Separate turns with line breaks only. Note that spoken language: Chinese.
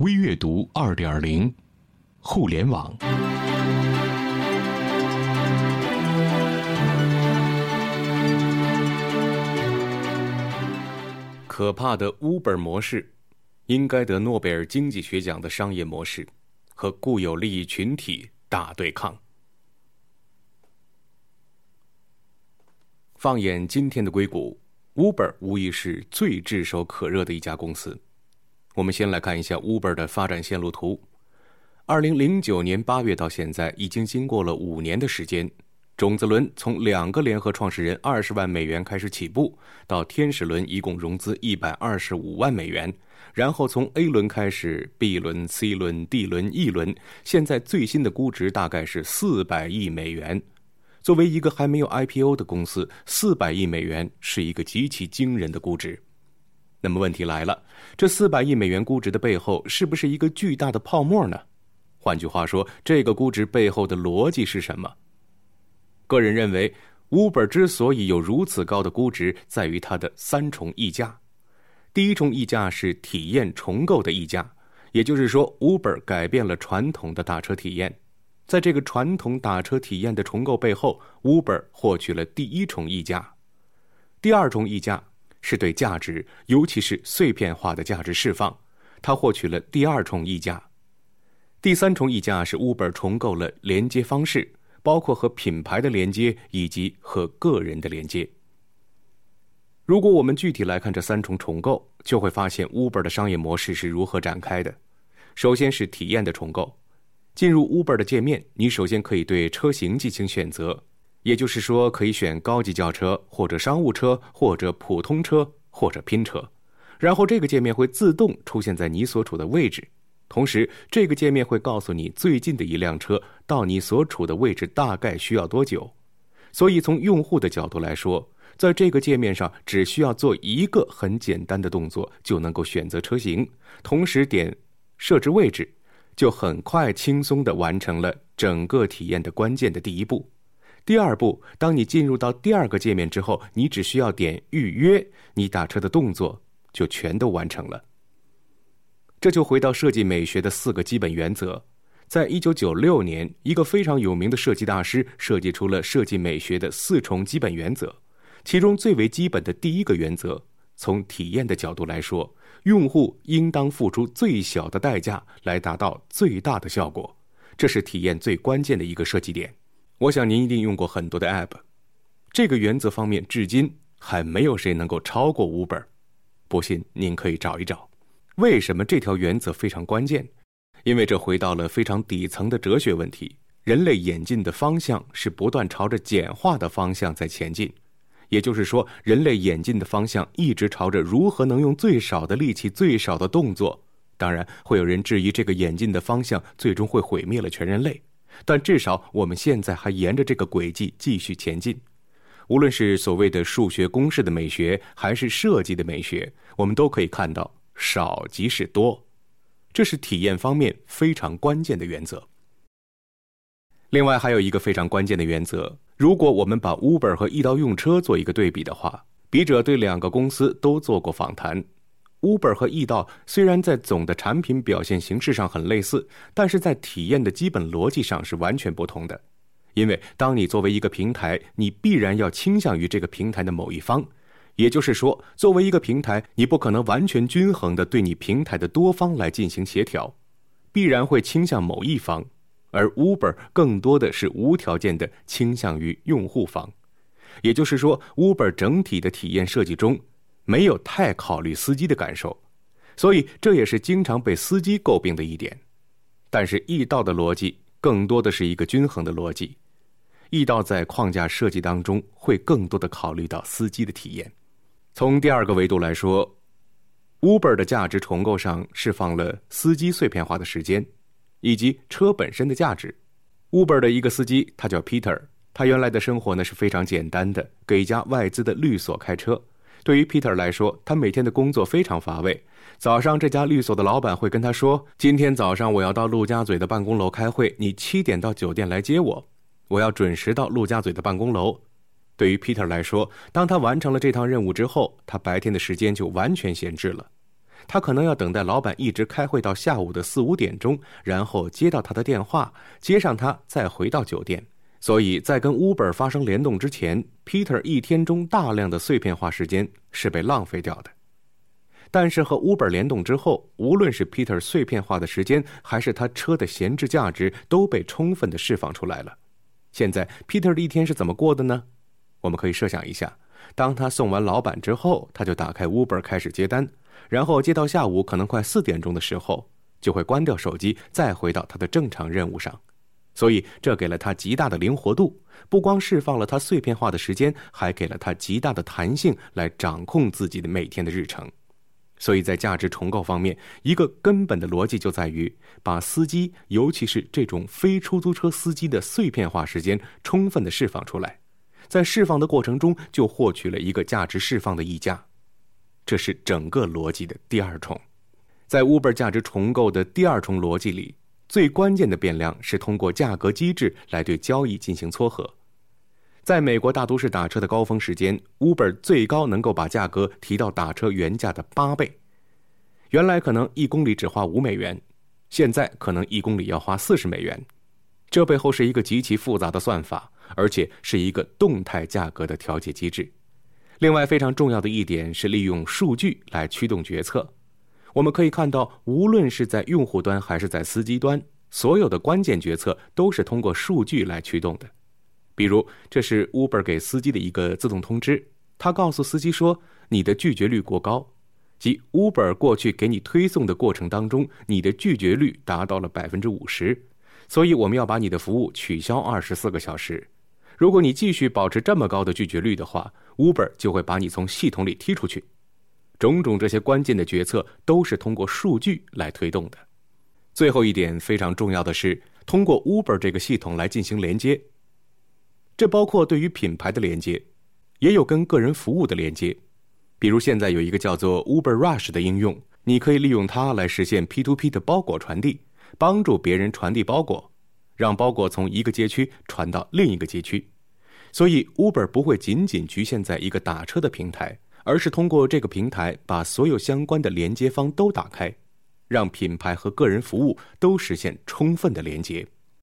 微阅读二点零，互联网。
可怕的 Uber 模式，应该得诺贝尔经济学奖的商业模式，和固有利益群体大对抗。放眼今天的硅谷，Uber 无疑是最炙手可热的一家公司。我们先来看一下 Uber 的发展线路图。二零零九年八月到现在，已经经过了五年的时间。种子轮从两个联合创始人二十万美元开始起步，到天使轮一共融资一百二十五万美元，然后从 A 轮开始，B 轮、C 轮、D 轮、E 轮，现在最新的估值大概是四百亿美元。作为一个还没有 IPO 的公司，四百亿美元是一个极其惊人的估值。那么问题来了，这四百亿美元估值的背后是不是一个巨大的泡沫呢？换句话说，这个估值背后的逻辑是什么？个人认为，Uber 之所以有如此高的估值，在于它的三重溢价。第一重溢价是体验重构的溢价，也就是说，Uber 改变了传统的打车体验。在这个传统打车体验的重构背后，Uber 获取了第一重溢价。第二重溢价是对价值，尤其是碎片化的价值释放，它获取了第二重溢价。第三重溢价是 Uber 重构了连接方式，包括和品牌的连接以及和个人的连接。如果我们具体来看这三重重构，就会发现 Uber 的商业模式是如何展开的。首先是体验的重构。进入 Uber 的界面，你首先可以对车型进行选择，也就是说，可以选高级轿车，或者商务车，或者普通车，或者拼车。然后这个界面会自动出现在你所处的位置，同时这个界面会告诉你最近的一辆车到你所处的位置大概需要多久。所以从用户的角度来说，在这个界面上只需要做一个很简单的动作，就能够选择车型，同时点设置位置。就很快轻松地完成了整个体验的关键的第一步。第二步，当你进入到第二个界面之后，你只需要点预约，你打车的动作就全都完成了。这就回到设计美学的四个基本原则。在一九九六年，一个非常有名的设计大师设计出了设计美学的四重基本原则，其中最为基本的第一个原则，从体验的角度来说。用户应当付出最小的代价来达到最大的效果，这是体验最关键的一个设计点。我想您一定用过很多的 App，这个原则方面至今还没有谁能够超过 Uber。不信您可以找一找。为什么这条原则非常关键？因为这回到了非常底层的哲学问题：人类演进的方向是不断朝着简化的方向在前进。也就是说，人类演进的方向一直朝着如何能用最少的力气、最少的动作。当然，会有人质疑这个演进的方向最终会毁灭了全人类，但至少我们现在还沿着这个轨迹继续前进。无论是所谓的数学公式的美学，还是设计的美学，我们都可以看到少即是多，这是体验方面非常关键的原则。另外，还有一个非常关键的原则。如果我们把 Uber 和易到用车做一个对比的话，笔者对两个公司都做过访谈。Uber 和易到虽然在总的产品表现形式上很类似，但是在体验的基本逻辑上是完全不同的。因为当你作为一个平台，你必然要倾向于这个平台的某一方，也就是说，作为一个平台，你不可能完全均衡的对你平台的多方来进行协调，必然会倾向某一方。而 Uber 更多的是无条件的倾向于用户方，也就是说，Uber 整体的体验设计中没有太考虑司机的感受，所以这也是经常被司机诟病的一点。但是易道的逻辑更多的是一个均衡的逻辑，易道在框架设计当中会更多的考虑到司机的体验。从第二个维度来说，Uber 的价值重构上释放了司机碎片化的时间。以及车本身的价值。Uber 的一个司机，他叫 Peter，他原来的生活呢是非常简单的，给一家外资的律所开车。对于 Peter 来说，他每天的工作非常乏味。早上，这家律所的老板会跟他说：“今天早上我要到陆家嘴的办公楼开会，你七点到酒店来接我，我要准时到陆家嘴的办公楼。”对于 Peter 来说，当他完成了这趟任务之后，他白天的时间就完全闲置了。他可能要等待老板一直开会到下午的四五点钟，然后接到他的电话，接上他再回到酒店。所以在跟 Uber 发生联动之前，Peter 一天中大量的碎片化时间是被浪费掉的。但是和 Uber 联动之后，无论是 Peter 碎片化的时间，还是他车的闲置价值，都被充分的释放出来了。现在 Peter 的一天是怎么过的呢？我们可以设想一下，当他送完老板之后，他就打开 Uber 开始接单，然后接到下午可能快四点钟的时候，就会关掉手机，再回到他的正常任务上。所以这给了他极大的灵活度，不光释放了他碎片化的时间，还给了他极大的弹性来掌控自己的每天的日程。所以在价值重构方面，一个根本的逻辑就在于把司机，尤其是这种非出租车司机的碎片化时间充分的释放出来，在释放的过程中就获取了一个价值释放的溢价，这是整个逻辑的第二重。在 Uber 价值重构的第二重逻辑里，最关键的变量是通过价格机制来对交易进行撮合。在美国大都市打车的高峰时间，Uber 最高能够把价格提到打车原价的八倍。原来可能一公里只花五美元，现在可能一公里要花四十美元。这背后是一个极其复杂的算法，而且是一个动态价格的调节机制。另外非常重要的一点是利用数据来驱动决策。我们可以看到，无论是在用户端还是在司机端，所有的关键决策都是通过数据来驱动的。比如，这是 Uber 给司机的一个自动通知，他告诉司机说：“你的拒绝率过高，即 Uber 过去给你推送的过程当中，你的拒绝率达到了百分之五十，所以我们要把你的服务取消二十四个小时。如果你继续保持这么高的拒绝率的话，Uber 就会把你从系统里踢出去。种种这些关键的决策都是通过数据来推动的。最后一点非常重要的是，通过 Uber 这个系统来进行连接。”这包括对于品牌的连接，也有跟个人服务的连接。比如现在有一个叫做 Uber Rush 的应用，你可以利用它来实现 P to P 的包裹传递，帮助别人传递包裹，让包裹从一个街区传到另一个街区。所以 Uber 不会仅仅局限在一个打车的平台，而是通过这个平台把所有相关的连接方都打开，让品牌和个人服务都实现充分的连接。